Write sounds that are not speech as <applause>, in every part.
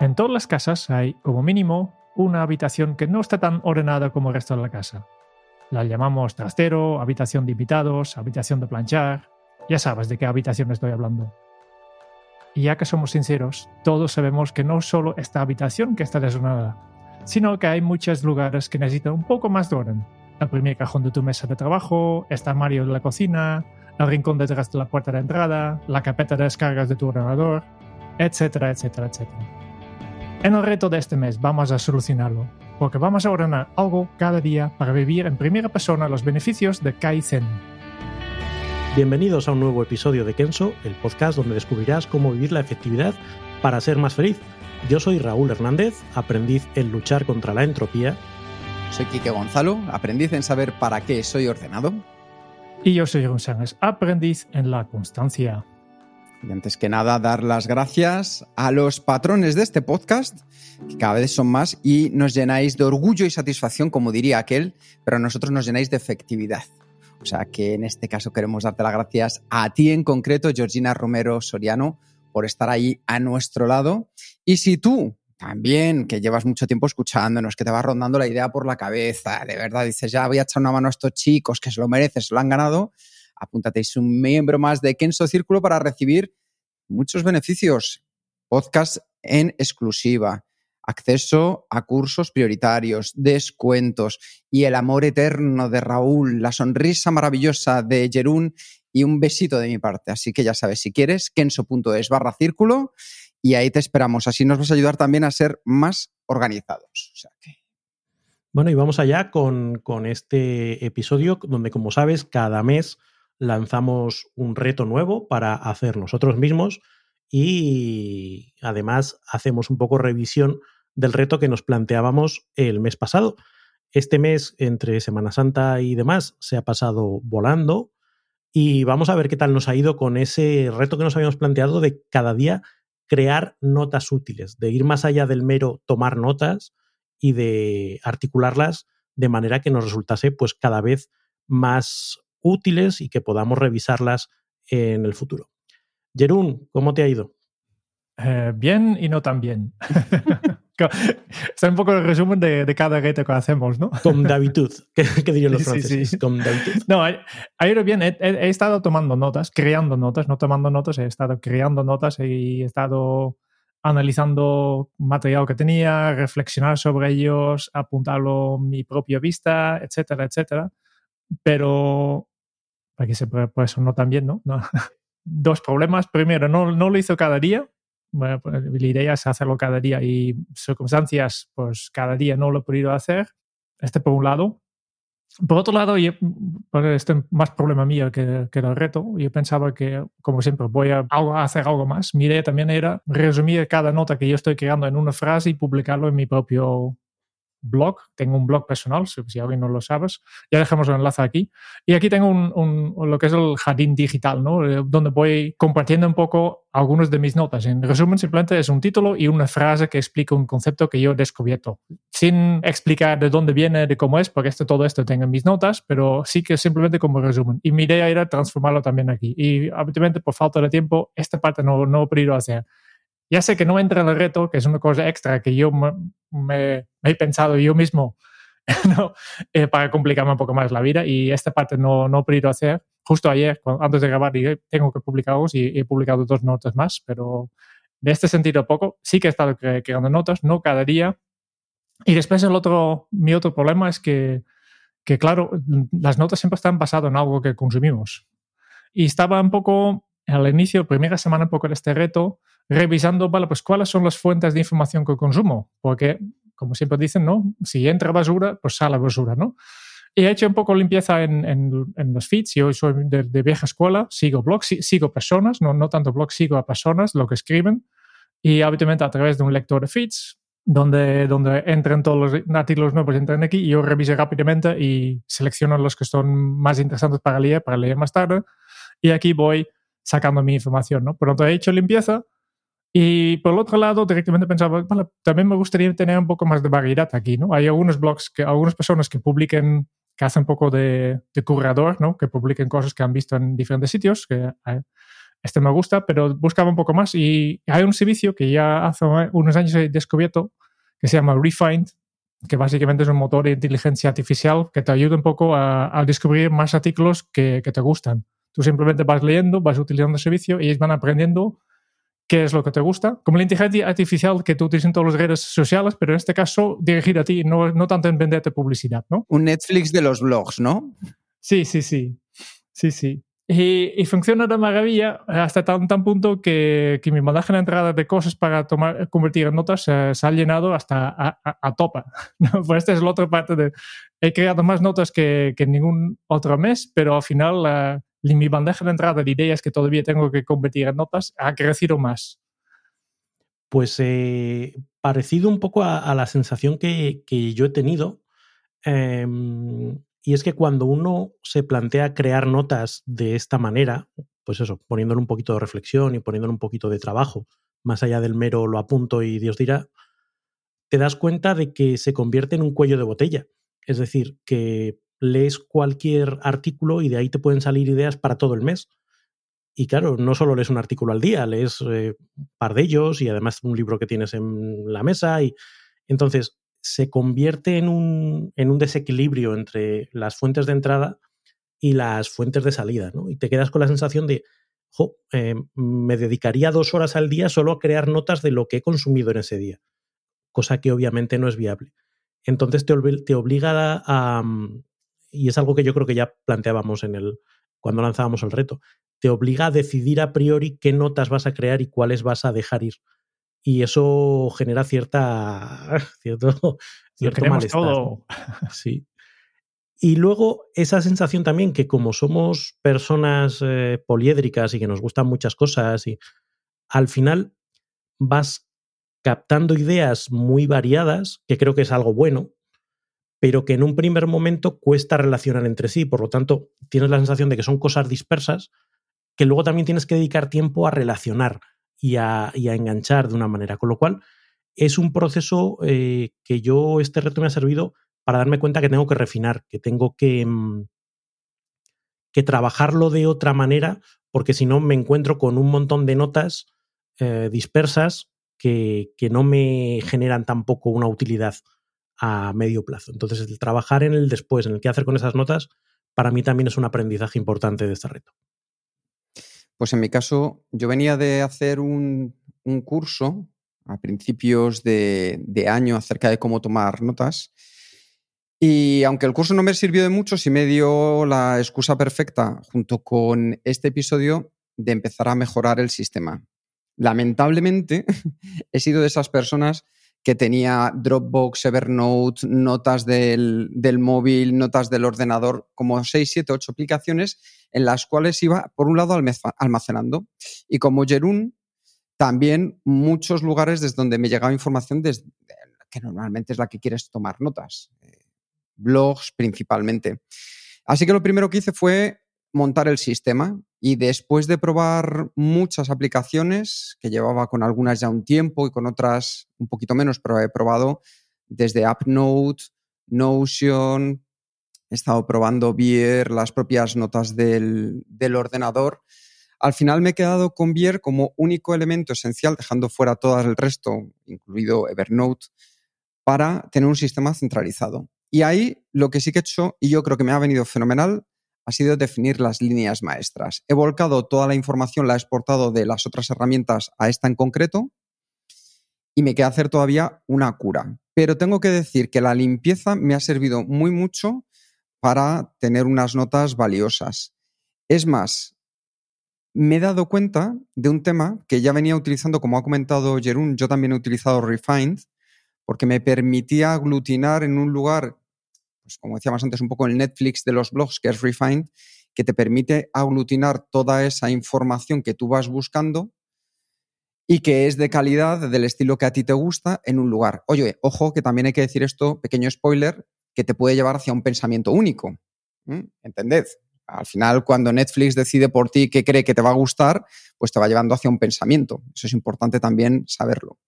En todas las casas hay, como mínimo, una habitación que no está tan ordenada como el resto de la casa. La llamamos trastero, habitación de invitados, habitación de planchar. Ya sabes de qué habitación estoy hablando. Y ya que somos sinceros, todos sabemos que no solo esta habitación que está desordenada, sino que hay muchos lugares que necesitan un poco más de orden. El primer cajón de tu mesa de trabajo, este armario de la cocina, el rincón detrás de la puerta de entrada, la carpeta de descargas de tu ordenador, etcétera, etcétera, etcétera. En el reto de este mes vamos a solucionarlo, porque vamos a ordenar algo cada día para vivir en primera persona los beneficios de Kaizen. Bienvenidos a un nuevo episodio de Kenso, el podcast donde descubrirás cómo vivir la efectividad para ser más feliz. Yo soy Raúl Hernández, aprendiz en luchar contra la entropía. Soy Quique Gonzalo, aprendiz en saber para qué soy ordenado. Y yo soy González, aprendiz en la constancia. Y antes que nada, dar las gracias a los patrones de este podcast, que cada vez son más, y nos llenáis de orgullo y satisfacción, como diría aquel, pero a nosotros nos llenáis de efectividad. O sea que en este caso queremos darte las gracias a ti en concreto, Georgina Romero Soriano, por estar ahí a nuestro lado. Y si tú también, que llevas mucho tiempo escuchándonos, que te va rondando la idea por la cabeza, de verdad dices, ya voy a echar una mano a estos chicos que se lo merecen, se lo han ganado, apúntate, un miembro más de Kenso Círculo para recibir muchos beneficios. Podcast en exclusiva, acceso a cursos prioritarios, descuentos y el amor eterno de Raúl, la sonrisa maravillosa de Jerún y un besito de mi parte. Así que ya sabes, si quieres, kenso.es barra círculo y ahí te esperamos. Así nos vas a ayudar también a ser más organizados. Bueno, y vamos allá con, con este episodio donde, como sabes, cada mes lanzamos un reto nuevo para hacer nosotros mismos y además hacemos un poco revisión del reto que nos planteábamos el mes pasado. Este mes, entre Semana Santa y demás, se ha pasado volando y vamos a ver qué tal nos ha ido con ese reto que nos habíamos planteado de cada día crear notas útiles, de ir más allá del mero tomar notas y de articularlas de manera que nos resultase pues cada vez más útiles y que podamos revisarlas en el futuro. Jerún, ¿cómo te ha ido? Eh, bien y no tan bien. <laughs> Está <laughs> un poco el resumen de, de, cada reto que hacemos, ¿no? Con Davitud, <laughs> ¿qué, qué dirían los franceses? Sí. Con Davitud. No, ido bien. He, he, he, estado tomando notas, creando notas, no tomando notas, he estado creando notas y he estado analizando material que tenía, reflexionar sobre ellos, apuntarlo a mi propia vista, etcétera, etcétera. Pero, para que se pueda eso no tan bien, ¿no? no. Dos problemas. Primero, no, no lo hizo cada día, bueno, pues, la idea es hacerlo cada día y circunstancias, pues cada día no lo he podido hacer. Este por un lado. Por otro lado, yo, pues, este es más problema mío que, que el reto. Yo pensaba que, como siempre, voy a hacer algo más. Mi idea también era resumir cada nota que yo estoy creando en una frase y publicarlo en mi propio blog, tengo un blog personal, si, si, alguien no lo sabes, ya dejamos el enlace aquí. Y aquí tengo un, un, lo que es el jardín digital, ¿no? Eh, donde voy compartiendo un poco algunas de mis notas. En resumen, simplemente es un título y una frase que explica un concepto que yo he descubierto, sin explicar de dónde viene, de cómo es, porque esto, todo esto tengo en mis notas, pero sí que simplemente como resumen. Y mi idea era transformarlo también aquí. Y habitualmente, por falta de tiempo, esta parte no, no he podido hacer. Ya sé que no entra en el reto, que es una cosa extra que yo me, me, me he pensado yo mismo <laughs> ¿no? eh, para complicarme un poco más la vida y esta parte no, no he podido hacer. Justo ayer, cuando, antes de grabar, dije, tengo que publicarlos y he publicado dos notas más, pero de este sentido poco. Sí que he estado cre creando notas, no cada día. Y después el otro, mi otro problema es que, que, claro, las notas siempre están basadas en algo que consumimos. Y estaba un poco, al inicio, primera semana un poco de este reto, revisando, vale, pues cuáles son las fuentes de información que consumo, porque, como siempre dicen, ¿no? Si entra basura, pues sale basura, ¿no? Y he hecho un poco limpieza en, en, los feeds. Yo soy de, vieja escuela, sigo blogs, sigo personas, no, no tanto blogs, sigo a personas, lo que escriben. Y habitualmente a través de un lector de feeds, donde, donde entran todos los artículos nuevos, entran aquí y yo reviso rápidamente y selecciono los que son más interesantes para leer, para leer más tarde. Y aquí voy sacando mi información, ¿no? Por lo tanto, he hecho limpieza y por el otro lado, directamente pensaba, también me gustaría tener un poco más de variedad aquí, ¿no? Hay algunos blogs, que, algunas personas que publiquen, que hacen un poco de, de curador, ¿no? Que publiquen cosas que han visto en diferentes sitios, que eh, este me gusta, pero buscaba un poco más y hay un servicio que ya hace unos años he descubierto que se llama Refind, que básicamente es un motor de inteligencia artificial que te ayuda un poco a, descubrir más artículos que, que, te gustan. Tú simplemente vas leyendo, vas utilizando el servicio y ellos van aprendiendo qué es lo que te gusta. Como la inteligencia artificial que tú utilizas en todas las redes sociales, pero en este caso dirigida a ti, no, no tanto en venderte publicidad, ¿no? Un Netflix de los blogs, ¿no? Sí, sí, sí. Sí, sí. Y, funciona de maravilla hasta tan, tan punto que, que, mi bandeja de entrada de cosas para tomar, convertir en notas se ha llenado hasta a, a, topa. <laughs> pues esta es la otra parte de... He creado más notas que, que ningún otro mes, pero al final mi bandeja de entrada de ideas que todavía tengo que convertir en notas ha crecido más. Pues eh, parecido un poco a, la sensación que, yo he tenido. Eh, y es que cuando uno se plantea crear notas de esta manera, pues eso, poniéndole un poquito de reflexión y poniéndole un poquito de trabajo, más allá del mero lo apunto y Dios dirá, te das cuenta de que se convierte en un cuello de botella. Es decir, que lees cualquier artículo y de ahí te pueden salir ideas para todo el mes. Y claro, no solo lees un artículo al día, lees eh, un par de ellos y además un libro que tienes en la mesa. Y entonces, se convierte en un, en un desequilibrio entre las fuentes de entrada y las fuentes de salida, ¿no? Y te quedas con la sensación de, jo, eh, me dedicaría dos horas al día solo a crear notas de lo que he consumido en ese día, cosa que obviamente no es viable. Entonces te, te obliga a, mm, y es algo que yo creo que ya planteábamos en el, cuando lanzábamos el reto, te obliga a decidir a priori qué notas vas a crear y cuáles vas a dejar ir y eso genera cierta <laughs> cierto, cierto malestar. Todo. <laughs> Sí. Y luego esa sensación también que como somos personas eh, poliédricas y que nos gustan muchas cosas y al final vas captando ideas muy variadas, que creo que es algo bueno, pero que en un primer momento cuesta relacionar entre sí. Por lo tanto, tienes la sensación de que son cosas dispersas que luego también tienes que dedicar tiempo a relacionar y a, enganchar de una manera. Con lo cual, es un proceso eh, que yo, este reto me ha servido para darme cuenta que tengo que refinar, que tengo que, mm, que trabajarlo de otra manera, porque si no me encuentro con un montón de notas eh, dispersas que, que, no me generan tampoco una utilidad a medio plazo. Entonces, el trabajar en el después, en el qué hacer con esas notas, para mí también es un aprendizaje importante de este reto. Pues en mi caso, yo venía de hacer un, curso a principios de, año acerca de cómo tomar notas. Y aunque el curso no me sirvió de mucho, sí me dio la excusa perfecta, junto con este episodio, de empezar a mejorar el sistema. Lamentablemente, <laughs> he sido de esas personas que tenía Dropbox, Evernote, notas del, del, móvil, notas del ordenador, como 6, 7, 8 aplicaciones en las cuales iba, por un lado, almacenando. Y como Jerún, también muchos lugares desde donde me llegaba información, desde, que normalmente es la que quieres tomar notas, eh, blogs principalmente. Así que lo primero que hice fue montar el sistema y después de probar muchas aplicaciones, que llevaba con algunas ya un tiempo y con otras un poquito menos, pero he probado desde AppNote, Notion, he estado probando Bier, las propias notas del, ordenador. Al final me he quedado con Bier como único elemento esencial, dejando fuera todo el resto, incluido Evernote, para tener un sistema centralizado. Y ahí lo que sí que he hecho, y yo creo que me ha venido fenomenal, ha sido definir las líneas maestras. He volcado toda la información, la he exportado de las otras herramientas a esta en concreto y me queda hacer todavía una cura. Pero tengo que decir que la limpieza me ha servido muy mucho para tener unas notas valiosas. Es más, me he dado cuenta de un tema que ya venía utilizando, como ha comentado Jerún, yo también he utilizado Refined, porque me permitía aglutinar en un lugar pues como decíamos antes, un poco el Netflix de los blogs, que es Refined, que te permite aglutinar toda esa información que tú vas buscando y que es de calidad, del estilo que a ti te gusta, en un lugar. Oye, ojo, que también hay que decir esto, pequeño spoiler, que te puede llevar hacia un pensamiento único. ¿Entended? Al final, cuando Netflix decide por ti qué cree que te va a gustar, pues te va llevando hacia un pensamiento. Eso es importante también saberlo.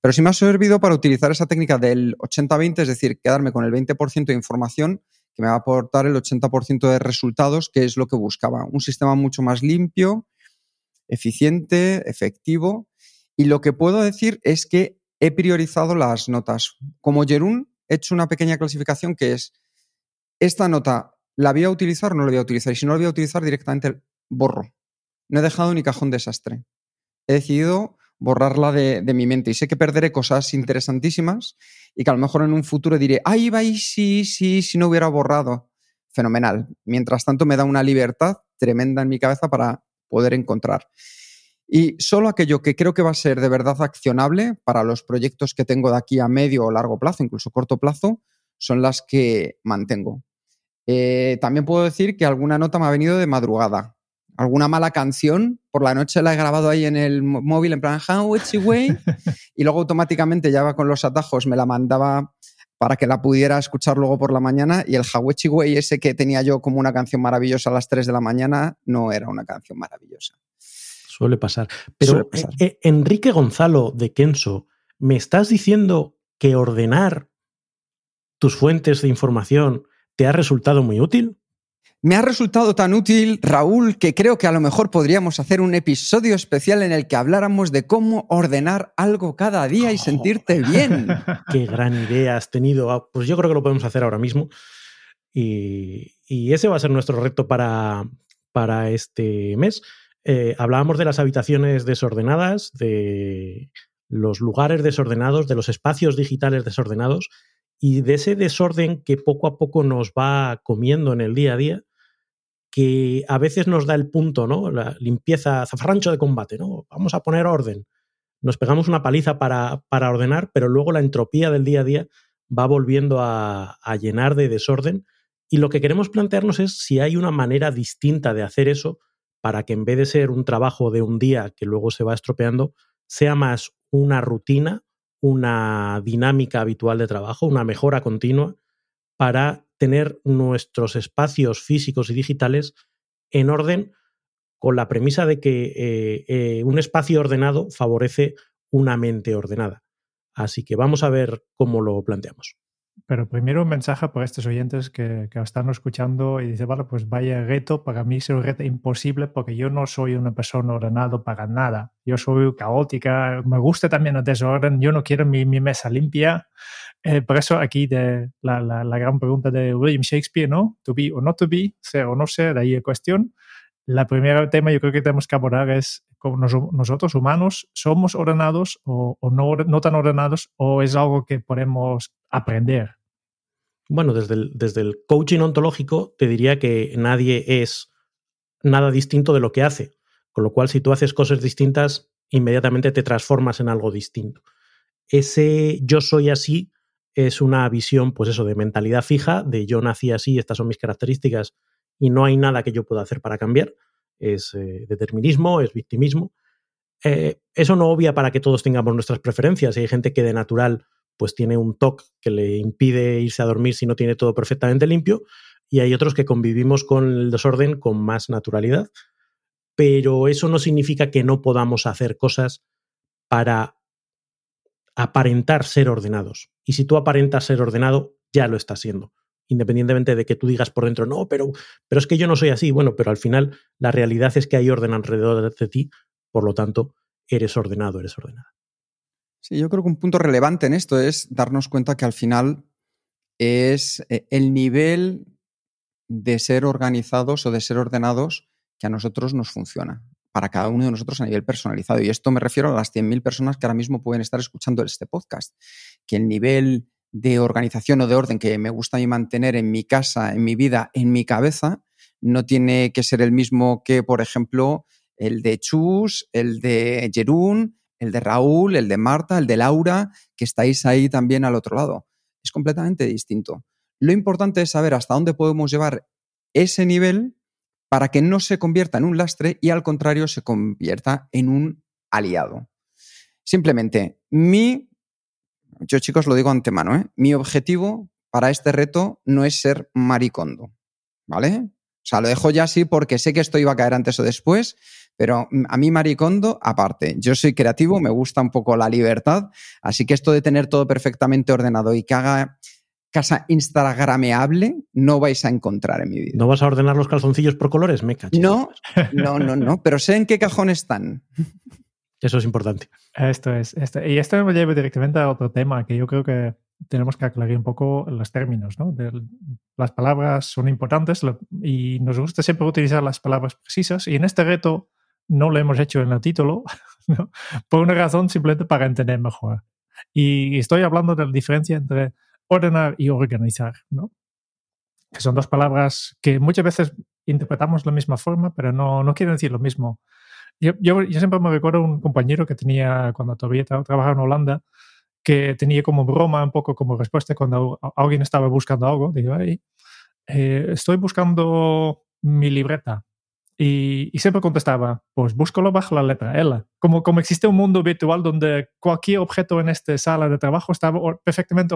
Pero sí me ha servido para utilizar esa técnica del 80-20, es decir, quedarme con el 20% de información que me va a aportar el 80% de resultados, que es lo que buscaba. Un sistema mucho más limpio, eficiente, efectivo. Y lo que puedo decir es que he priorizado las notas. Como Jerún, he hecho una pequeña clasificación que es, esta nota ¿La voy a utilizar o no la voy a utilizar? Y si no la voy a utilizar, directamente borro. No he dejado ni cajón desastre. He decidido borrarla de, mi mente y sé que perderé cosas interesantísimas y que a lo mejor en un futuro diré, ay, va, sí, sí, si no hubiera borrado. Fenomenal. Mientras tanto, me da una libertad tremenda en mi cabeza para poder encontrar. Y solo aquello que creo que va a ser de verdad accionable para los proyectos que tengo de aquí a medio o largo plazo, incluso corto plazo, son las que mantengo. Eh, también puedo decir que alguna nota me ha venido de madrugada. Alguna mala canción, por la noche la he grabado ahí en el móvil en plan How Way <laughs> y luego automáticamente ya va con los atajos, me la mandaba para que la pudiera escuchar luego por la mañana y el Hawechi Way ese que tenía yo como una canción maravillosa a las 3 de la mañana no era una canción maravillosa. Suele pasar. Pero eh, eh, Enrique Gonzalo de Kenso, ¿me estás diciendo que ordenar tus fuentes de información ¿Te ha resultado muy útil? Me ha resultado tan útil, Raúl, que creo que a lo mejor podríamos hacer un episodio especial en el que habláramos de cómo ordenar algo cada día y oh. sentirte bien. <laughs> Qué gran idea has tenido. Ah, pues yo creo que lo podemos hacer ahora mismo. Y, ese va a ser nuestro reto para, para este mes. Eh, hablábamos de las habitaciones desordenadas, de los lugares desordenados, de los espacios digitales desordenados y de ese desorden que poco a poco nos va comiendo en el día a día, que a veces nos da el punto, ¿no? La limpieza, zafarrancho de combate, ¿no? Vamos a poner orden. Nos pegamos una paliza para, para ordenar, pero luego la entropía del día a día va volviendo a, a llenar de desorden. Y lo que queremos plantearnos es si hay una manera distinta de hacer eso para que en vez de ser un trabajo de un día que luego se va estropeando, sea más una rutina una dinámica habitual de trabajo, una mejora continua para tener nuestros espacios físicos y digitales en orden con la premisa de que eh, eh, un espacio ordenado favorece una mente ordenada. Así que vamos a ver cómo lo planteamos. Pero primero un mensaje para estos oyentes que, que están escuchando y dicen, vale, pues vaya reto, para mí es un reto imposible porque yo no soy una persona ordenada para nada. Yo soy caótica, me gusta también el desorden, yo no quiero mi, mi mesa limpia. Eh, por eso aquí de la, la, la, gran pregunta de William Shakespeare, ¿no? To be o not to be, ser o no ser, de ahí la cuestión. La primera tema yo creo que tenemos que abordar es como nosotros humanos somos ordenados o, no, no, tan ordenados o es algo que podemos aprender. Bueno, desde el, desde el coaching ontológico te diría que nadie es nada distinto de lo que hace, con lo cual si tú haces cosas distintas, inmediatamente te transformas en algo distinto. Ese yo soy así es una visión, pues eso, de mentalidad fija, de yo nací así, estas son mis características y no hay nada que yo pueda hacer para cambiar. Es eh, determinismo, es victimismo. Eh, eso no obvia para que todos tengamos nuestras preferencias. hay gente que de natural pues tiene un TOC que le impide irse a dormir si no tiene todo perfectamente limpio, y hay otros que convivimos con el desorden con más naturalidad. Pero eso no significa que no podamos hacer cosas para aparentar ser ordenados. Y si tú aparentas ser ordenado, ya lo estás siendo independientemente de que tú digas por dentro, no, pero, pero es que yo no soy así. Bueno, pero al final la realidad es que hay orden alrededor de ti, por lo tanto, eres ordenado, eres ordenada. Sí, yo creo que un punto relevante en esto es darnos cuenta que al final es eh, el nivel de ser organizados o de ser ordenados que a nosotros nos funciona, para cada uno de nosotros a nivel personalizado. Y esto me refiero a las 100.000 personas que ahora mismo pueden estar escuchando este podcast, que el nivel de organización o de orden que me gusta a mí mantener en mi casa, en mi vida, en mi cabeza, no tiene que ser el mismo que, por ejemplo, el de Chus, el de Jerún, el de Raúl, el de Marta, el de Laura, que estáis ahí también al otro lado. Es completamente distinto. Lo importante es saber hasta dónde podemos llevar ese nivel para que no se convierta en un lastre y al contrario se convierta en un aliado. Simplemente, mi, yo chicos lo digo antemano, ¿eh? mi objetivo para este reto no es ser maricondo, ¿vale? O sea, lo dejo ya así porque sé que esto iba a caer antes o después, pero a mí maricondo aparte. Yo soy creativo, me gusta un poco la libertad, así que esto de tener todo perfectamente ordenado y que haga casa instagrameable no vais a encontrar en mi vida. ¿No vas a ordenar los calzoncillos por colores? Me cacho. No, no, no, no, pero sé en qué cajón están. Eso es importante. Esto es. Esto, y esto me lleva directamente a otro tema que yo creo que tenemos que aclarar un poco los términos. ¿no? De, las palabras son importantes y nos gusta siempre utilizar las palabras precisas. Y en este reto no lo hemos hecho en el título, <laughs> ¿no? por una razón simplemente para entender mejor. Y estoy hablando de la diferencia entre ordenar y organizar, ¿no? Que son dos palabras que muchas veces interpretamos de la misma forma, pero no, no quieren decir lo mismo. Yo, yo, yo, siempre me recuerdo un compañero que tenía, cuando todavía trabajaba en Holanda, que tenía como broma, un poco como respuesta cuando alguien estaba buscando algo. Digo, eh, estoy buscando mi libreta. Y, y, siempre contestaba, pues búscalo bajo la letra L. Como, como existe un mundo virtual donde cualquier objeto en esta sala de trabajo estaba perfectamente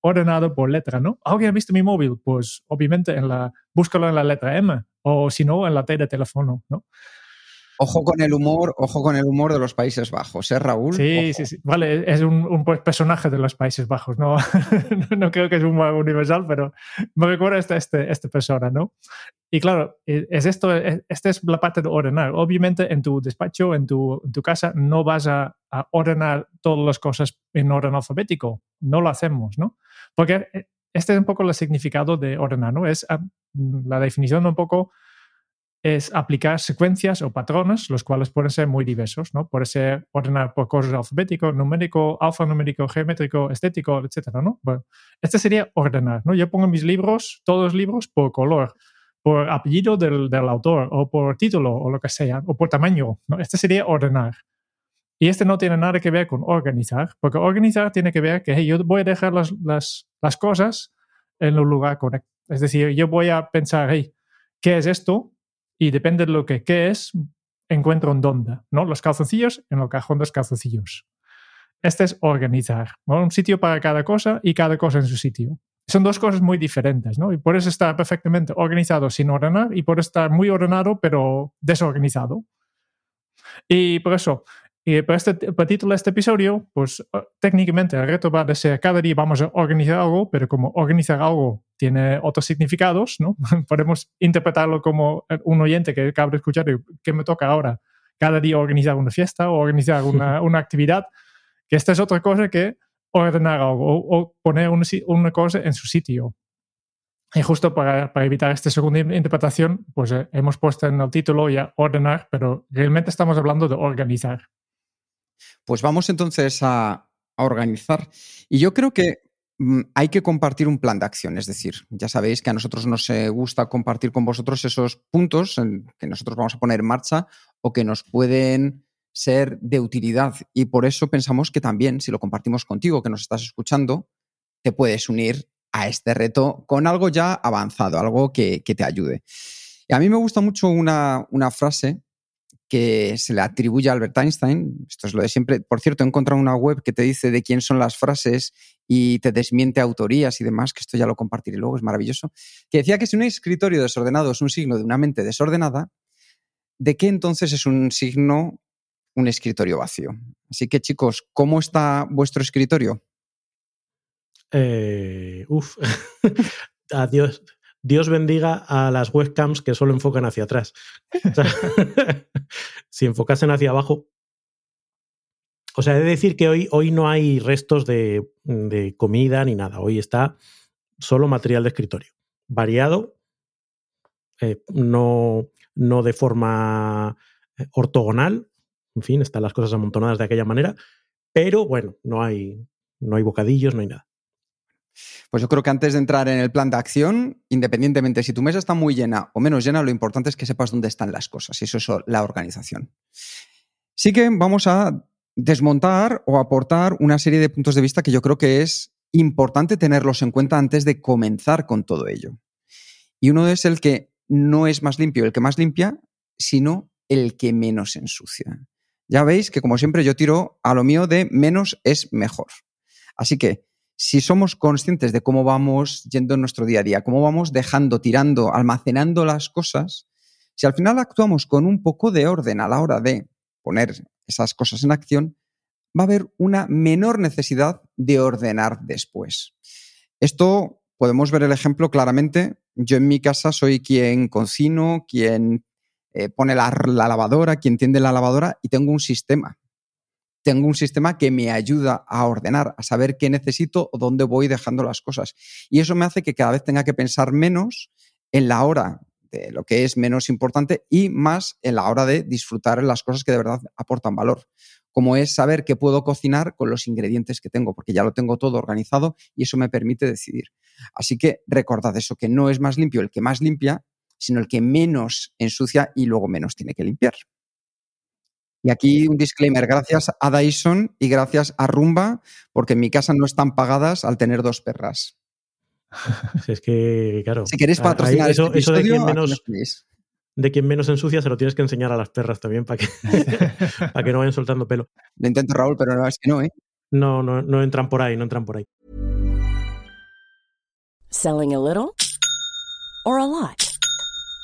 ordenado por letra, ¿no? ¿Alguien ha visto mi móvil? Pues obviamente en la, búscalo en la letra M o si no, en la T de teléfono, ¿no? Ojo con el humor, ojo con el humor de los Países Bajos, ¿eh, Raúl? Sí, sí, sí. Vale, es un, un, personaje de los Países Bajos, no, <laughs> no creo que es un universal, pero me recuerda este, este, esta persona, ¿no? Y claro, e, es esto, esta es la parte de ordenar. Obviamente en tu despacho, en tu, en tu casa, no vas a, a, ordenar todas las cosas en orden alfabético. No lo hacemos, ¿no? Porque este es un poco el significado de ordenar, ¿no? Es ah, la definición un poco es aplicar secuencias o patrones, los cuales pueden ser muy diversos, ¿no? Puede ser ordenar por cosas alfabético, numérico, alfanumérico, geométrico, estético, etcétera, ¿no? Bueno, este sería ordenar, ¿no? Yo pongo mis libros, todos los libros, por color, por apellido del, del autor, o por título, o lo que sea, o por tamaño, ¿no? Este sería ordenar. Y este no tiene nada que ver con organizar, porque organizar tiene que ver que yo voy a dejar las, las, las cosas en el lugar correcto. Es decir, yo voy a pensar, hey, ¿qué es esto? Y depende de lo que qué es, encuentro en dónde, ¿no? Los calzoncillos en el cajón de los calzoncillos. Este es organizar. Un sitio para cada cosa y cada cosa en su sitio. Son dos cosas muy diferentes, ¿no? Y por eso está perfectamente organizado sin ordenar y por estar muy ordenado pero desorganizado. Y por eso y para, este, para título de este episodio, pues ah, técnicamente el reto va a ser cada día vamos a organizar algo, pero como organizar algo tiene otros significados, ¿no? <laughs> Podemos interpretarlo como un oyente que acaba de escuchar, ¿qué me toca ahora? Cada día organizar una fiesta o organizar <laughs> una, una actividad, que esta es otra cosa que ordenar algo o, o poner una, una, cosa en su sitio. Y justo para, para evitar esta segunda interpretación, pues eh, hemos puesto en el título ya ordenar, pero realmente estamos hablando de organizar. Pues vamos entonces a, organizar. Y yo creo que mm, hay que compartir un plan de acción. Es decir, ya sabéis que a nosotros nos gusta compartir con vosotros esos puntos que nosotros vamos a poner en marcha o que nos pueden ser de utilidad. Y por eso pensamos que también, si lo compartimos contigo, que nos estás escuchando, te puedes unir a este reto con algo ya avanzado, algo que, te ayude. Y a mí me gusta mucho una frase que se le atribuye a Albert Einstein. Esto es lo de siempre. Por cierto, he encontrado una web que te dice de quién son las frases y te desmiente autorías y demás, que esto ya lo compartiré luego, es maravilloso. Que decía que si un escritorio desordenado es un signo de una mente desordenada, ¿de qué entonces es un signo un escritorio vacío? Así que, chicos, ¿cómo está vuestro escritorio? Eh, uf. <laughs> Adiós. Dios bendiga a las webcams que solo enfocan hacia atrás. <laughs> si enfocasen hacia abajo. O sea, he de decir que hoy, hoy no hay restos de, comida ni nada. Hoy está solo material de escritorio. Variado, eh, no, no de forma eh, ortogonal. En fin, están las cosas amontonadas de aquella manera. Pero bueno, no hay, no hay bocadillos, no hay nada. Pues yo creo que antes de entrar en el plan de acción, independientemente si tu mesa está muy llena o menos llena, lo importante es que sepas dónde están las cosas y eso es la organización. Sí que vamos a desmontar o aportar una serie de puntos de vista que yo creo que es importante tenerlos en cuenta antes de comenzar con todo ello. Y uno es el que no es más limpio el que más limpia, sino el que menos ensucia. Ya veis que como siempre yo tiro a lo mío de menos es mejor. Así que si somos conscientes de cómo vamos yendo en nuestro día a día, cómo vamos dejando, tirando, almacenando las cosas, si al final actuamos con un poco de orden a la hora de poner esas cosas en acción, va a haber una menor necesidad de ordenar después. Esto podemos ver el ejemplo claramente. Yo en mi casa soy quien cocino, quien eh, pone la, la lavadora, quien tiende la lavadora y tengo un sistema. Tengo un sistema que me ayuda a ordenar, a saber qué necesito o dónde voy dejando las cosas. Y eso me hace que cada vez tenga que pensar menos en la hora de lo que es menos importante y más en la hora de disfrutar las cosas que de verdad aportan valor como es saber qué puedo cocinar con los ingredientes que tengo, porque ya lo tengo todo organizado y eso me permite decidir. Así que recordad eso, que no es más limpio el que más limpia, sino el que menos ensucia y luego menos tiene que limpiar. Y aquí un disclaimer, gracias a Dyson y gracias a Rumba, porque en mi casa no están pagadas al tener dos perras. <laughs> es que, claro. Si queréis patrocinar eso, este eso de quien menos, de quien menos ensucia se lo tienes que enseñar a las perras también para que, <laughs> para que no vayan soltando pelo. Lo intento, Raúl, pero no, es que no, ¿eh? No, no, no entran por ahí, no entran por ahí. Selling a little or a lot?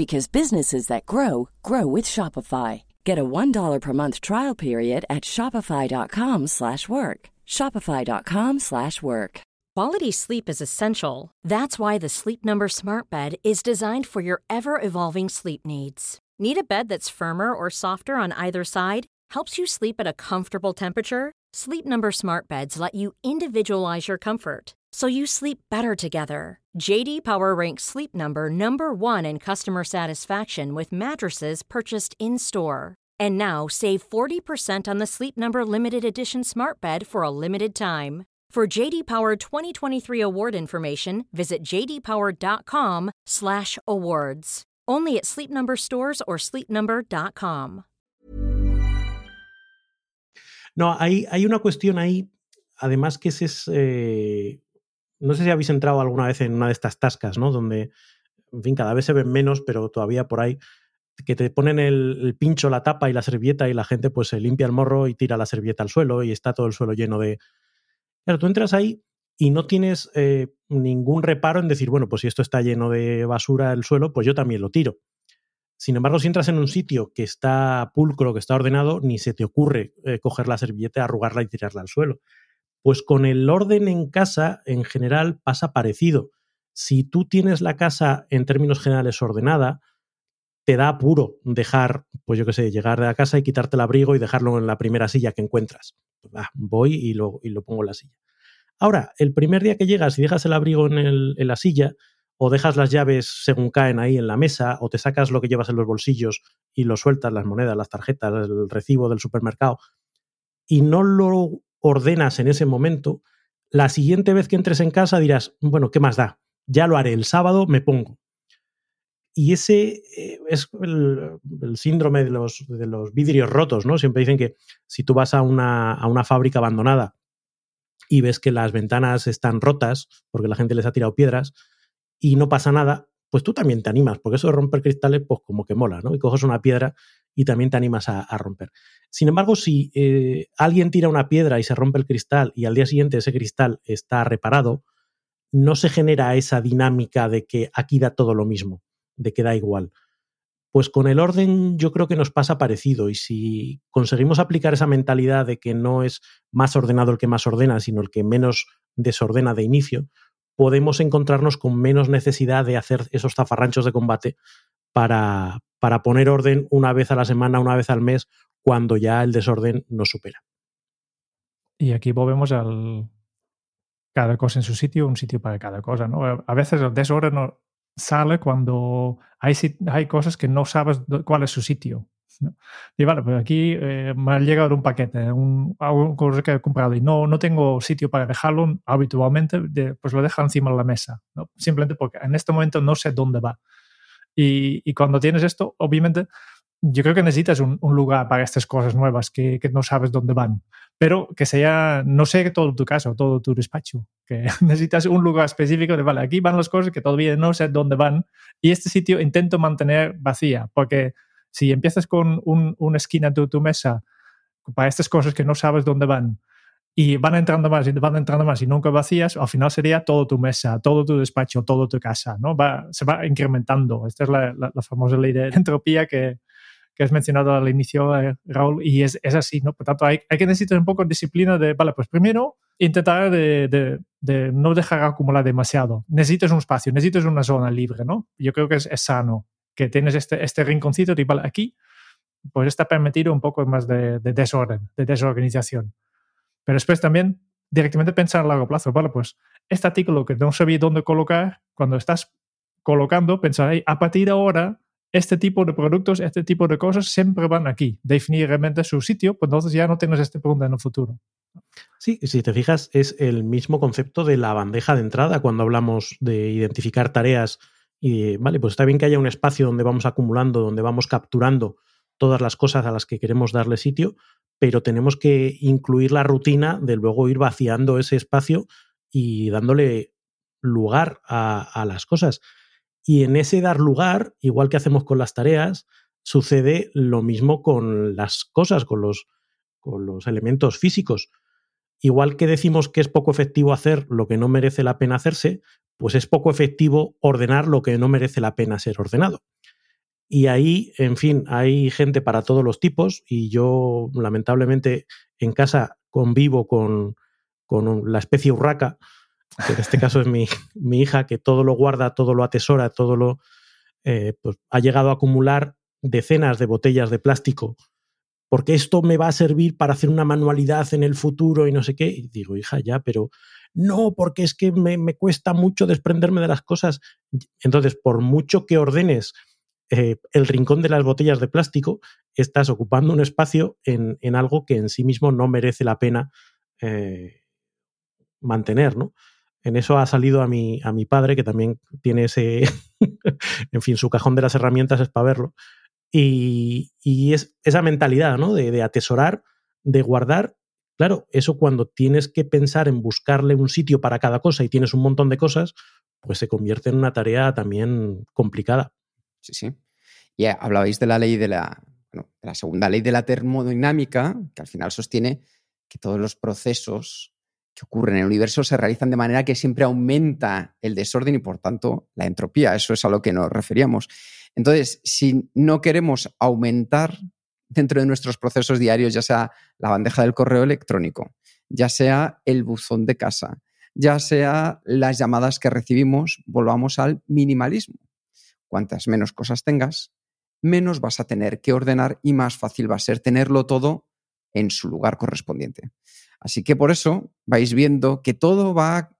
because businesses that grow grow with Shopify. Get a $1 per month trial period at Shopify.com slash work. Shopify.com slash work. Quality sleep is essential. That's why the Sleep Number Smart Bed is designed for your ever evolving sleep needs. Need a bed that's firmer or softer on either side? Helps you sleep at a comfortable temperature? Sleep Number Smart Beds let you individualize your comfort so you sleep better together. JD Power ranks Sleep Number number 1 in customer satisfaction with mattresses purchased in-store. And now save 40% on the Sleep Number limited edition Smart Bed for a limited time. For JD Power 2023 award information, visit jdpower.com/awards. Only at Sleep Number stores or sleepnumber.com. No, hay, hay una cuestión ahí, además que es... eh, no sé si habéis entrado alguna vez en una de estas tascas, ¿no? Donde, en fin, cada vez se ven menos, pero todavía por ahí, que te ponen el, pincho, la tapa y la servilleta y la gente pues se limpia el morro y tira la servilleta al suelo y está todo el suelo lleno de... Claro, tú entras ahí y no tienes eh, ningún reparo en decir, bueno, pues si esto está lleno de basura el suelo, pues yo también lo tiro. Sin embargo, si entras en un sitio que está pulcro, que está ordenado, ni se te ocurre eh, coger la servilleta, arrugarla y tirarla al suelo. Pues con el orden en casa, en general, pasa parecido. Si tú tienes la casa en términos generales ordenada, te da apuro dejar, pues yo qué sé, llegar a casa y quitarte el abrigo y dejarlo en la primera silla que encuentras. Pues voy y lo, y lo pongo en la silla. Ahora, el primer día que llegas y dejas el abrigo en, en la silla, o dejas las llaves según caen ahí en la mesa, o te sacas lo que llevas en los bolsillos y lo sueltas, las monedas, las tarjetas, el recibo del supermercado, y no lo ordenas en ese momento, la siguiente vez que entres en casa dirás, bueno, ¿qué más da? Ya lo haré el sábado, me pongo. Y ese eh, es el, síndrome de los, de los vidrios rotos, ¿no? Siempre dicen que si tú vas a una, a una fábrica abandonada y ves que las ventanas están rotas porque la gente les ha tirado piedras y no pasa nada, pues tú también te animas, porque eso de romper cristales, pues como que mola, ¿no? Y coges una piedra y también te animas a, romper. Sin embargo, si eh, alguien tira una piedra y se rompe el cristal y al día siguiente ese cristal está reparado, no se genera esa dinámica de que aquí da todo lo mismo, de que da igual. Pues con el orden yo creo que nos pasa parecido y si conseguimos aplicar esa mentalidad de que no es más ordenado el que más ordena, sino el que menos desordena de inicio, podemos encontrarnos con menos necesidad de hacer esos zafarranchos de combate para, para poner orden una vez a la semana, una vez al mes, cuando ya el desorden nos supera. Y aquí volvemos al, cada cosa en su sitio, un sitio para cada cosa. ¿no? A veces el desorden sale cuando hay, hay cosas que no sabes cuál es su sitio. Y vale, pues aquí eh, me ha llegado un paquete, un, cosa que he comprado y no, no tengo sitio para dejarlo habitualmente, pues lo dejo encima de la mesa, ¿no? simplemente porque en este momento no sé dónde va. Y, y, cuando tienes esto, obviamente, yo creo que necesitas un, un lugar para estas cosas nuevas que, que, no sabes dónde van, pero que sea, no sé todo tu caso, todo tu despacho, que <laughs> necesitas un lugar específico de, vale, aquí van las cosas que todavía no sé dónde van y este sitio intento mantener vacía, porque si empiezas con un, una esquina de tu mesa para estas cosas que no sabes dónde van y van entrando más y van entrando más y nunca vacías, al final sería todo tu mesa, todo tu despacho, todo tu casa, ¿no? Va, se va incrementando. Esta es la, famosa ley de entropía que, que has mencionado al inicio, eh, Raúl, y es, es, así, ¿no? Por tanto, hay, hay, que necesitar un poco de disciplina de, vale, pues primero intentar de, no dejar acumular demasiado. Necesitas un espacio, necesitas una zona libre, ¿no? Yo creo que es, es sano que tienes este, este rinconcito vale, aquí, pues está permitido un poco más de, de desorden, de desorganización. Pero después también directamente pensar a largo plazo, vale, pues este artículo que no sabía dónde colocar, cuando estás colocando, pensar, a partir de ahora, este tipo de productos, este tipo de cosas siempre van aquí. Definir realmente su sitio, pues entonces ya no tienes este pregunta en el futuro. Sí, si te fijas, es el mismo concepto de la bandeja de entrada cuando hablamos de identificar tareas y, vale, pues está bien que haya un espacio donde vamos acumulando, donde vamos capturando todas las cosas a las que queremos darle sitio, pero tenemos que incluir la rutina de luego ir vaciando ese espacio y dándole lugar a, a las cosas. Y en ese dar lugar, igual que hacemos con las tareas, sucede lo mismo con las cosas, con los, con los elementos físicos. Igual que decimos que es poco efectivo hacer lo que no merece la pena hacerse, pues es poco efectivo ordenar lo que no merece la pena ser ordenado. Y ahí, en fin, hay gente para todos los tipos y yo lamentablemente en casa convivo con, con la especie urraca, que en este caso es mi, <laughs> mi, hija, que todo lo guarda, todo lo atesora, todo lo... Eh, pues ha llegado a acumular decenas de botellas de plástico porque esto me va a servir para hacer una manualidad en el futuro y no sé qué. Y digo, hija, ya, pero no, porque es que me, me cuesta mucho desprenderme de las cosas. Entonces, por mucho que ordenes eh, el rincón de las botellas de plástico, estás ocupando un espacio en, en algo que en sí mismo no merece la pena eh, mantener, ¿no? En eso ha salido a mi, a mi padre, que también tiene ese, <laughs> en fin, su cajón de las herramientas es para verlo, y, y es esa mentalidad, ¿no? De, de, atesorar, de guardar. Claro, eso cuando tienes que pensar en buscarle un sitio para cada cosa y tienes un montón de cosas, pues se convierte en una tarea también complicada. Sí, sí. Y hablabais de la ley de la, bueno, de la segunda ley de la termodinámica, que al final sostiene que todos los procesos que ocurren en el universo se realizan de manera que siempre aumenta el desorden y por tanto la entropía. Eso es a lo que nos referíamos. Entonces, si no queremos aumentar dentro de nuestros procesos diarios, ya sea la bandeja del correo electrónico, ya sea el buzón de casa, ya sea las llamadas que recibimos, volvamos al minimalismo. Cuantas menos cosas tengas, menos vas a tener que ordenar y más fácil va a ser tenerlo todo en su lugar correspondiente. Así que por eso vais viendo que todo va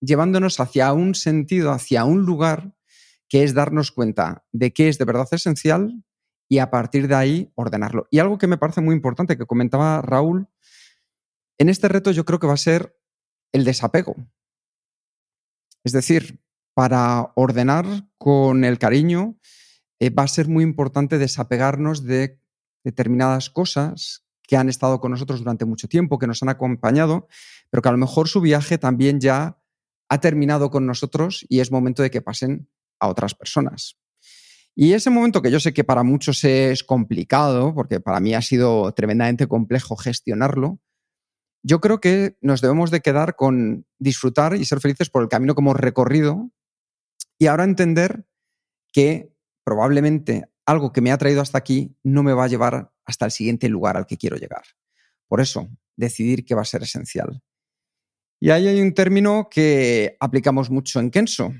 llevándonos hacia un sentido, hacia un lugar que es darnos cuenta de qué es de verdad esencial y a partir de ahí ordenarlo. Y algo que me parece muy importante que comentaba Raúl, en este reto yo creo que va a ser el desapego. Es decir, para ordenar con el cariño eh, va a ser muy importante desapegarnos de determinadas cosas que han estado con nosotros durante mucho tiempo, que nos han acompañado, pero que a lo mejor su viaje también ya ha terminado con nosotros y es momento de que pasen a otras personas. Y ese momento que yo sé que para muchos es complicado, porque para mí ha sido tremendamente complejo gestionarlo, yo creo que nos debemos de quedar con disfrutar y ser felices por el camino que hemos recorrido y ahora entender que probablemente algo que me ha traído hasta aquí no me va a llevar hasta el siguiente lugar al que quiero llegar. Por eso, decidir qué va a ser esencial. Y ahí hay un término que aplicamos mucho en Kenso,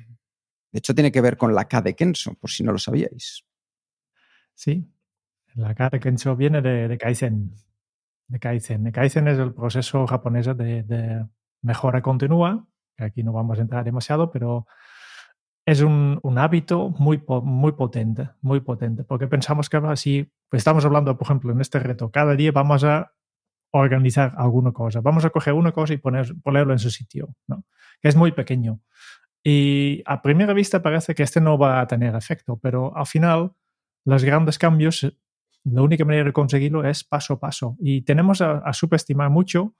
de hecho, tiene que ver con la K de Kenso, por si no lo sabíais. Sí, la K de Kenso viene de, de Kaizen. De Kaizen. Kaizen es el proceso japonés de, de, mejora continua aquí no vamos a entrar demasiado, pero es un, hábito muy, muy potente, muy potente, porque pensamos que si estamos hablando, por ejemplo, en este reto, cada día vamos a organizar alguna cosa, vamos a coger una cosa y poner, ponerlo en su sitio, ¿no? que es muy pequeño. Y a primera vista parece que este no va a tener efecto, pero al final los grandes cambios, la única manera de conseguirlo es paso a paso. Y tenemos a, subestimar mucho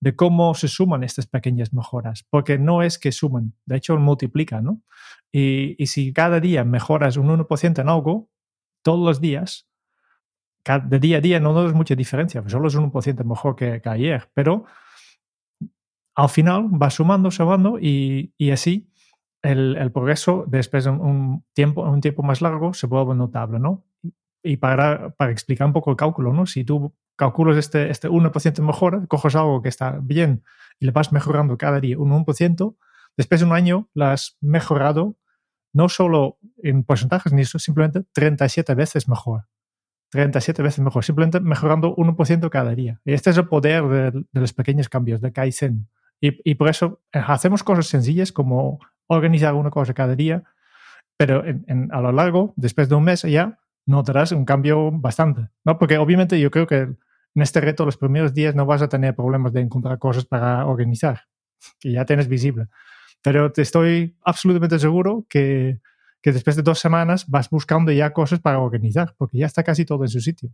de cómo se suman estas pequeñas mejoras, porque no es que suman, de hecho multiplican, ¿no? Y, y si cada día mejoras un 1% en algo, todos los días, de día a día no es mucha diferencia, solo es un 1% mejor que, que, ayer, pero al final va sumando, sumando y, y así el, el, progreso después de un tiempo, un tiempo más largo se vuelve notable, ¿no? Y para, para explicar un poco el cálculo, ¿no? Si tú calculas este, este 1% mejora, coges algo que está bien y le vas mejorando cada día un 1%, después de un año lo has mejorado no solo en porcentajes, ni simplemente 37 veces mejor. 37 veces mejor, simplemente mejorando 1% cada día. Y este es el poder de, de los pequeños cambios, de Kaizen. Y, y, por eso eh, hacemos cosas sencillas como organizar una cosa cada día, pero a lo largo, después de un mes ya, notarás un cambio bastante, ¿no? Porque obviamente yo creo que en este reto los primeros días no vas a tener problemas de encontrar cosas para organizar, que ya tienes visible. Pero te estoy absolutamente seguro que, que después de dos semanas vas buscando ya cosas para organizar, porque ya está casi todo en su sitio.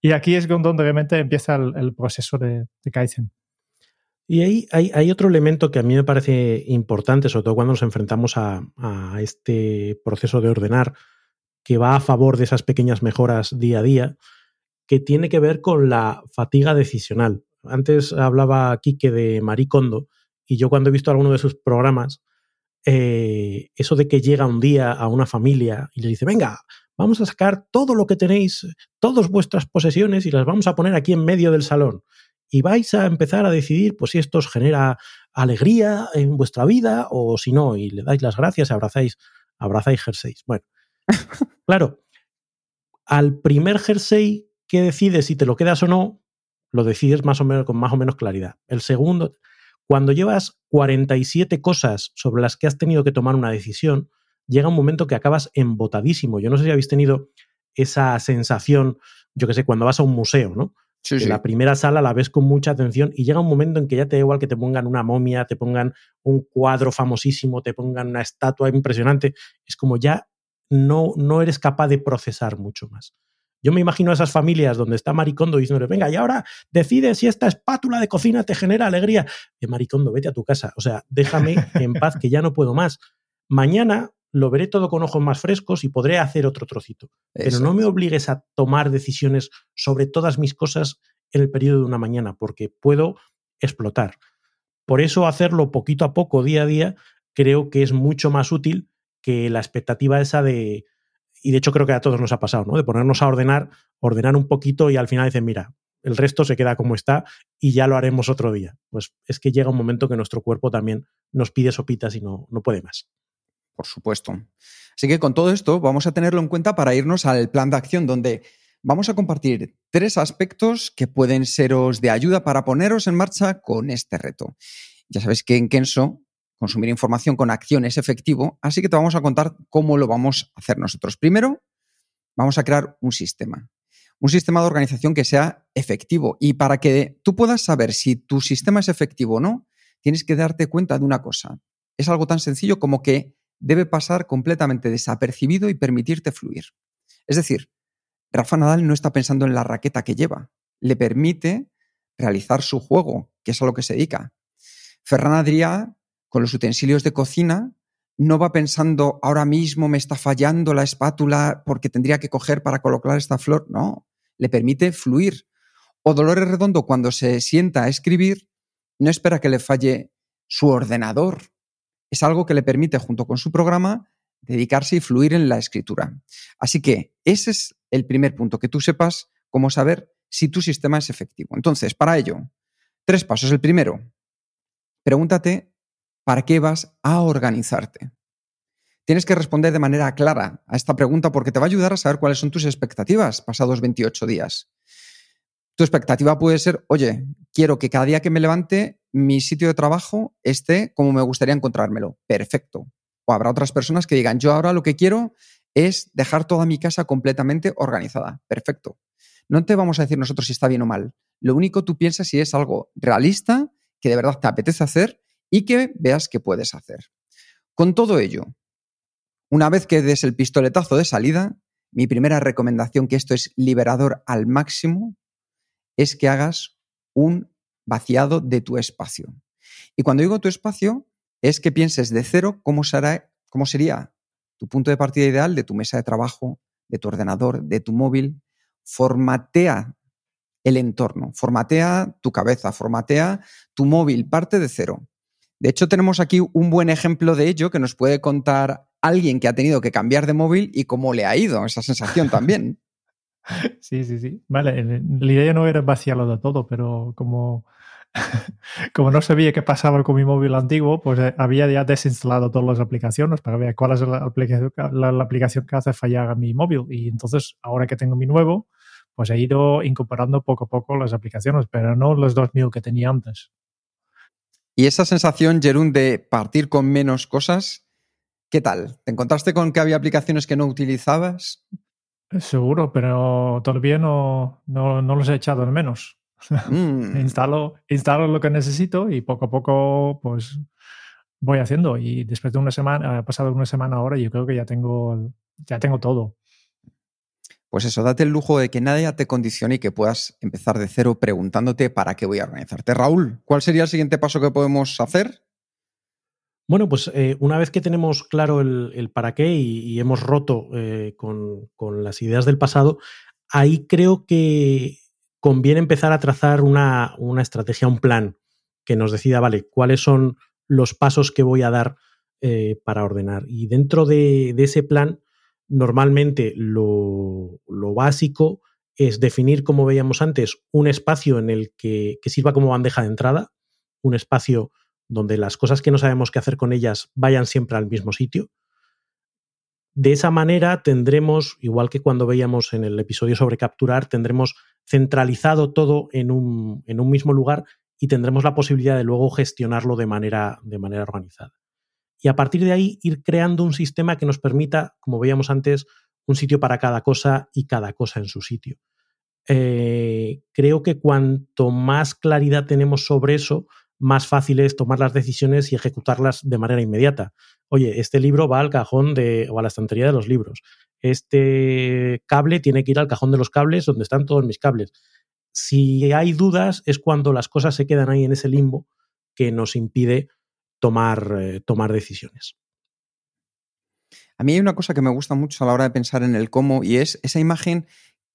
Y aquí es donde realmente empieza el, proceso de, de Kaizen. Y ahí hay, otro elemento que a mí me parece importante, sobre todo cuando nos enfrentamos a, este proceso de ordenar, que va a favor de esas pequeñas mejoras día a día, que tiene que ver con la fatiga decisional. Antes hablaba Quique de Marie Kondo, y yo cuando he visto alguno de sus programas, eh, eso de que llega un día a una familia y le dice, venga, vamos a sacar todo lo que tenéis, todas vuestras posesiones y las vamos a poner aquí en medio del salón y vais a empezar a decidir pues, si esto os genera alegría en vuestra vida o si no, y le dais las gracias, abrazáis, abrazáis jerseys. Bueno, <laughs> claro, al primer jersey que decides si te lo quedas o no, lo decides más o menos con más o menos claridad. El segundo, cuando llevas 47 cosas sobre las que has tenido que tomar una decisión, llega un momento que acabas embotadísimo. Yo no sé si habéis tenido esa sensación, yo que sé, cuando vas a un museo, ¿no? La primera sala la ves con mucha atención y llega un momento en que ya te da igual que te pongan una momia, te pongan un cuadro famosísimo, te pongan una estatua impresionante. Es como ya no, no eres capaz de procesar mucho más. Yo me imagino a esas familias donde está Maricondo diciéndole, venga, y ahora decide si esta espátula de cocina te genera alegría. De Maricondo, vete a tu casa. O sea, déjame en paz que ya no puedo más. Mañana lo veré todo con ojos más frescos y podré hacer otro trocito. Pero no me obligues a tomar decisiones sobre todas mis cosas en el periodo de una mañana, porque puedo explotar. Por eso hacerlo poquito a poco, día a día, creo que es mucho más útil que la expectativa esa de, y de hecho creo que a todos nos ha pasado, ¿no? De ponernos a ordenar, ordenar un poquito y al final dicen, mira, el resto se queda como está y ya lo haremos otro día. Pues es que llega un momento que nuestro cuerpo también nos pide sopitas y no, no puede más por supuesto. Así que con todo esto vamos a tenerlo en cuenta para irnos al plan de acción donde vamos a compartir tres aspectos que pueden seros de ayuda para poneros en marcha con este reto. Ya sabéis que en Kenso consumir información con acción es efectivo, así que te vamos a contar cómo lo vamos a hacer nosotros. Primero, vamos a crear un sistema, un sistema de organización que sea efectivo. Y para que tú puedas saber si tu sistema es efectivo o no, tienes que darte cuenta de una cosa. Es algo tan sencillo como que debe pasar completamente desapercibido y permitirte fluir. Es decir, Rafa Nadal no está pensando en la raqueta que lleva, le permite realizar su juego, que es a lo que se dedica. Ferran Adrià, con los utensilios de cocina, no va pensando ahora mismo me está fallando la espátula porque tendría que coger para colocar esta flor. No, le permite fluir. O Dolores Redondo, cuando se sienta a escribir, no espera que le falle su ordenador es algo que le permite, junto con su programa, dedicarse y fluir en la escritura. Así que ese es el primer punto, que tú sepas cómo saber si tu sistema es efectivo. Entonces, para ello, tres pasos. El primero, pregúntate para qué vas a organizarte. Tienes que responder de manera clara a esta pregunta porque te va a ayudar a saber cuáles son tus expectativas pasados 28 días. Tu expectativa puede ser, oye, quiero que cada día que me levante mi sitio de trabajo esté como me gustaría encontrármelo. Perfecto. O habrá otras personas que digan, yo ahora lo que quiero es dejar toda mi casa completamente organizada. Perfecto. No te vamos a decir nosotros si está bien o mal. Lo único tú piensas si es algo realista, que de verdad te apetece hacer y que veas que puedes hacer. Con todo ello, una vez que des el pistoletazo de salida, mi primera recomendación, que esto es liberador al máximo, es que hagas un vaciado de tu espacio. Y cuando digo tu espacio, es que pienses de cero cómo, será, cómo sería tu punto de partida ideal de tu mesa de trabajo, de tu ordenador, de tu móvil. Formatea el entorno, formatea tu cabeza, formatea tu móvil, parte de cero. De hecho, tenemos aquí un buen ejemplo de ello que nos puede contar alguien que ha tenido que cambiar de móvil y cómo le ha ido esa sensación también. <laughs> Sí, sí, sí. Vale, la idea no era vaciarlo de todo, pero como <laughs> como no sabía qué pasaba con mi móvil antiguo, pues eh, había ya desinstalado todas las aplicaciones para ver cuál es la aplicación, la, aplicación que hace fallar a mi móvil. Y entonces, ahora que tengo mi nuevo, pues he ido incorporando poco a poco las aplicaciones, pero no los 2000 que tenía antes. Y esa sensación, Jerún, de partir con menos cosas, ¿qué tal? ¿Te encontraste con que había aplicaciones que no utilizabas? Seguro, pero todavía no, no, no los he echado de menos. <laughs> Mm. instalo, instalo lo que necesito y poco a poco pues voy haciendo. Y después de una semana, ha pasado una semana ahora, yo creo que ya tengo, ya tengo todo. Pues eso, date el lujo de que nadie te condicione y que puedas empezar de cero preguntándote para qué voy a organizarte. Raúl, ¿cuál sería el siguiente paso que podemos hacer? Bueno, pues eh, una vez que tenemos claro el, para qué y, hemos roto eh, con, con, las ideas del pasado, ahí creo que conviene empezar a trazar una, estrategia, un plan que nos decida, vale, cuáles son los pasos que voy a dar eh, para ordenar. Y dentro de, ese plan, normalmente lo, básico es definir, como veíamos antes, un espacio en el que, que, sirva como bandeja de entrada, un espacio donde las cosas que no sabemos qué hacer con ellas vayan siempre al mismo sitio. De esa manera tendremos, igual que cuando veíamos en el episodio sobre capturar, tendremos centralizado todo en un, mismo lugar y tendremos la posibilidad de luego gestionarlo de manera, de manera organizada. Y a partir de ahí ir creando un sistema que nos permita, como veíamos antes, un sitio para cada cosa y cada cosa en su sitio. Eh, creo que cuanto más claridad tenemos sobre eso, más fácil es tomar las decisiones y ejecutarlas de manera inmediata. Oye, este libro va al cajón de, o a la estantería de los libros. Este cable tiene que ir al cajón de los cables donde están todos mis cables. Si hay dudas es cuando las cosas se quedan ahí en ese limbo que nos impide tomar, eh, tomar decisiones. A mí hay una cosa que me gusta mucho a la hora de pensar en el cómo y es esa imagen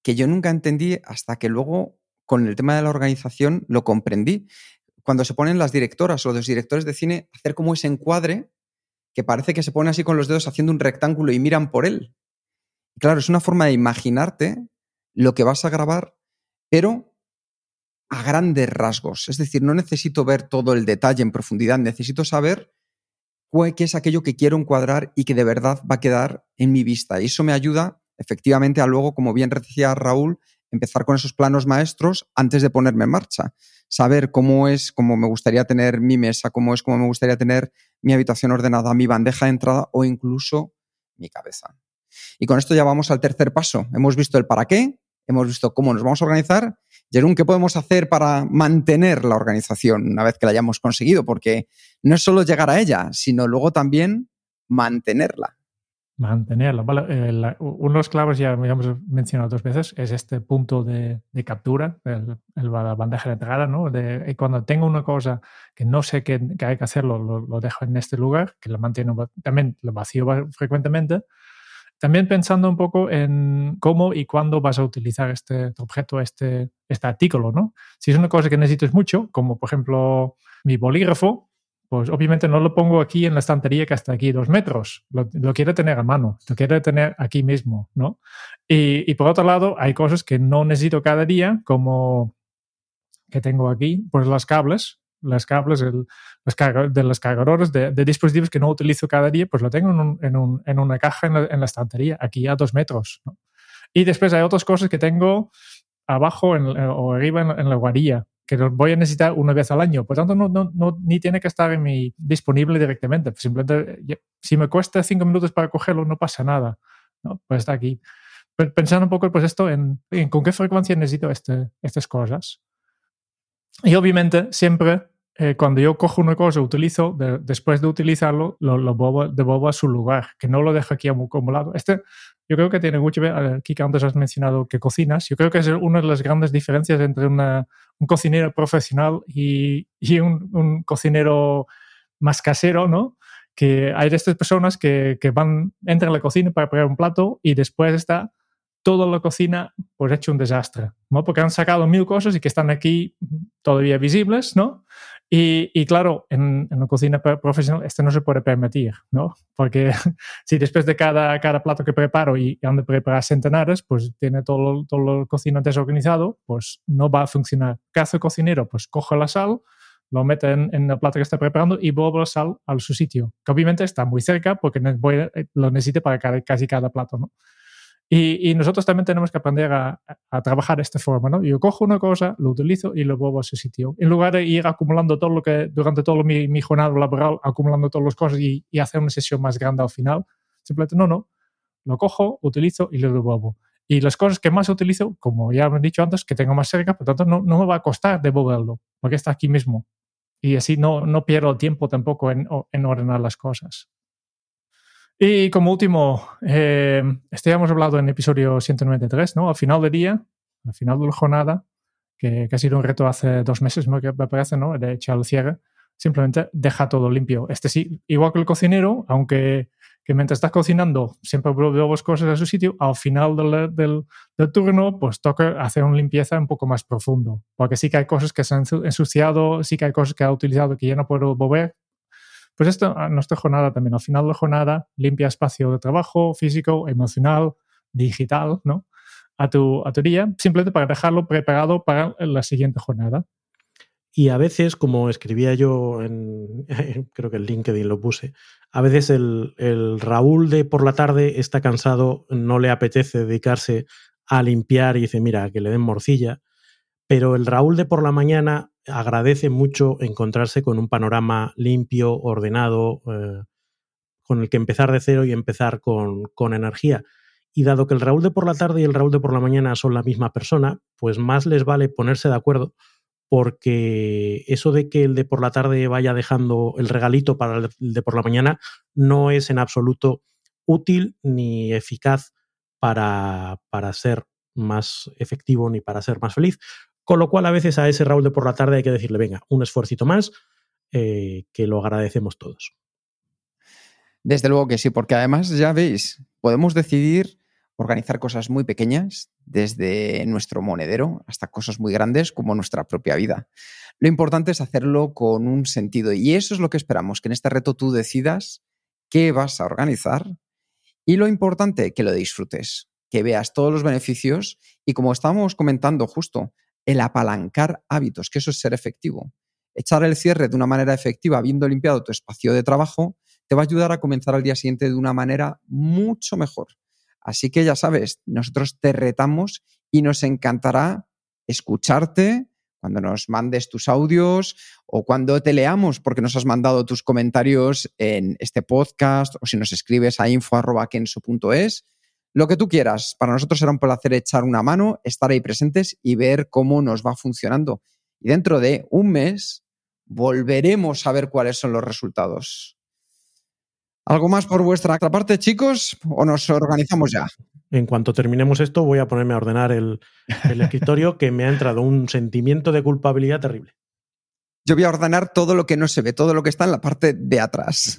que yo nunca entendí hasta que luego con el tema de la organización lo comprendí cuando se ponen las directoras o los directores de cine hacer como ese encuadre que parece que se pone así con los dedos haciendo un rectángulo y miran por él. claro, es una forma de imaginarte lo que vas a grabar, pero a grandes rasgos. Es decir, no necesito ver todo el detalle en profundidad, necesito saber qué es aquello que quiero encuadrar y que de verdad va a quedar en mi vista. Y eso me ayuda efectivamente a luego, como bien decía Raúl, empezar con esos planos maestros antes de ponerme en marcha. Saber cómo es, cómo me gustaría tener mi mesa, cómo es, cómo me gustaría tener mi habitación ordenada, mi bandeja de entrada o incluso mi cabeza. Y con esto ya vamos al tercer paso. Hemos visto el para qué, hemos visto cómo nos vamos a organizar. Jerón, ¿qué podemos hacer para mantener la organización una vez que la hayamos conseguido? Porque no es solo llegar a ella, sino luego también mantenerla. Mantenerlo. Vale, eh, uno de los claves, ya hemos mencionado dos veces, es este punto de, captura, el, la bandeja de entrada, ¿no? De, cuando tengo una cosa que no sé que, hay que hacerlo, lo, dejo en este lugar, que lo mantengo también lo vacío frecuentemente. También pensando un poco en cómo y cuándo vas a utilizar este objeto, este, este artículo, ¿no? Si es una cosa que necesites mucho, como por ejemplo mi bolígrafo, pues obviamente no lo pongo aquí en la estantería que está aquí dos metros, lo, quiero tener a mano, lo quiero tener aquí mismo, ¿no? Y, por otro lado, hay cosas que no necesito cada día, como que tengo aquí, pues los cables, los cables el, de los cargadores de, dispositivos que no utilizo cada día, pues lo tengo en, una caja en la, estantería, aquí a dos metros. Y después hay otras cosas que tengo abajo o arriba en, la guarilla que lo voy a necesitar una vez al año. Por tanto, no, no, no ni tiene que estar en mi, disponible directamente. Simplemente, si me cuesta cinco minutos para cogerlo, no pasa nada. ¿no? Pues está aquí. Pensando un poco pues esto en, en con qué frecuencia necesito este, estas cosas. Y obviamente siempre eh, cuando yo cojo una cosa, utilizo, después de utilizarlo, lo, lo devuelvo a su lugar, que no lo dejo aquí acumulado. Este, yo creo que tiene mucho que ver, aquí que antes has mencionado que cocinas, yo creo que es una de las grandes diferencias entre una, un cocinero profesional y, y un, un, cocinero más casero, ¿no? Que hay de estas personas que, que van, entran a la cocina para preparar un plato y después está toda la cocina pues hecho un desastre, ¿no? Porque han sacado mil cosas y que están aquí todavía visibles, ¿no? Y, y claro, en, en, la cocina profesional esto no se puede permitir, ¿no? Porque <laughs> si después de cada, cada plato que preparo y han de preparar centenares, pues tiene todo, todo la cocina desorganizado, pues no va a funcionar. ¿Qué hace el cocinero? Pues coge la sal, lo mete en, en, el plato que está preparando y vuelve la sal a su sitio, que obviamente está muy cerca porque lo necesite para cada, casi cada plato, ¿no? Y, y, nosotros también tenemos que aprender a, a, trabajar de esta forma, ¿no? Yo cojo una cosa, lo utilizo y lo vuelvo a su sitio. En lugar de ir acumulando todo lo que, durante todo mi, mi jornada laboral, acumulando todas las cosas y, y, hacer una sesión más grande al final, simplemente no, no. Lo cojo, utilizo y lo devuelvo. Y las cosas que más utilizo, como ya he dicho antes, que tengo más cerca, por tanto, no, no me va a costar devolverlo, porque está aquí mismo. Y así no, no pierdo tiempo tampoco en, en ordenar las cosas. Y como último, eh, este ya hemos hablado en episodio 193, ¿no? Al final del día, al final de la jornada, que, que ha sido un reto hace dos meses, me parece, ¿no? De echar el cierre, simplemente deja todo limpio. Este sí, igual que el cocinero, aunque que mientras estás cocinando siempre vuelves cosas a su sitio, al final del, del, del, turno, pues toca hacer una limpieza un poco más profundo, porque sí que hay cosas que se han ensuciado, sí que hay cosas que ha utilizado que ya no puedo volver, pues esto a nuestra jornada también, al final de la jornada, limpia espacio de trabajo físico, emocional, digital, ¿no? A tu, a tu día, simplemente para dejarlo preparado para la siguiente jornada. Y a veces, como escribía yo en, creo que en LinkedIn lo puse, a veces el, Raúl de por la tarde está cansado, no le apetece dedicarse a limpiar y dice, mira, que le den morcilla. Pero el Raúl de por la mañana agradece mucho encontrarse con un panorama limpio, ordenado, eh, con el que empezar de cero y empezar con, con, energía. Y dado que el Raúl de por la tarde y el Raúl de por la mañana son la misma persona, pues más les vale ponerse de acuerdo porque eso de que el de por la tarde vaya dejando el regalito para el de por la mañana no es en absoluto útil ni eficaz para, para ser más efectivo ni para ser más feliz. Con lo cual, a veces a ese Raúl de por la tarde hay que decirle, venga, un esfuercito más, eh, que lo agradecemos todos. Desde luego que sí, porque además, ya veis, podemos decidir organizar cosas muy pequeñas, desde nuestro monedero hasta cosas muy grandes como nuestra propia vida. Lo importante es hacerlo con un sentido y eso es lo que esperamos, que en este reto tú decidas qué vas a organizar y lo importante, que lo disfrutes, que veas todos los beneficios y como estábamos comentando justo, el apalancar hábitos, que eso es ser efectivo. Echar el cierre de una manera efectiva, habiendo limpiado tu espacio de trabajo, te va a ayudar a comenzar al día siguiente de una manera mucho mejor. Así que ya sabes, nosotros te retamos y nos encantará escucharte cuando nos mandes tus audios o cuando te leamos porque nos has mandado tus comentarios en este podcast o si nos escribes a info.kenso.es lo que tú quieras. Para nosotros será un placer echar una mano, estar ahí presentes y ver cómo nos va funcionando. Y dentro de un mes volveremos a ver cuáles son los resultados. ¿Algo más por vuestra parte, chicos? ¿O nos organizamos ya? En cuanto terminemos esto, voy a ponerme a ordenar el, el escritorio que me ha entrado un sentimiento de culpabilidad terrible. Yo voy a ordenar todo lo que no se ve, todo lo que está en la parte de atrás.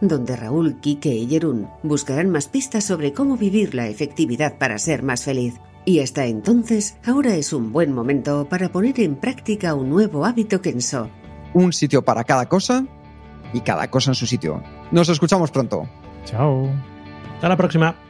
donde Raúl, Quique y Jerún buscarán más pistas sobre cómo vivir la efectividad para ser más feliz. Y hasta entonces, ahora es un buen momento para poner en práctica un nuevo hábito Kenso. un sitio para cada cosa y cada cosa en su sitio. Nos escuchamos pronto. Chao. Hasta la próxima.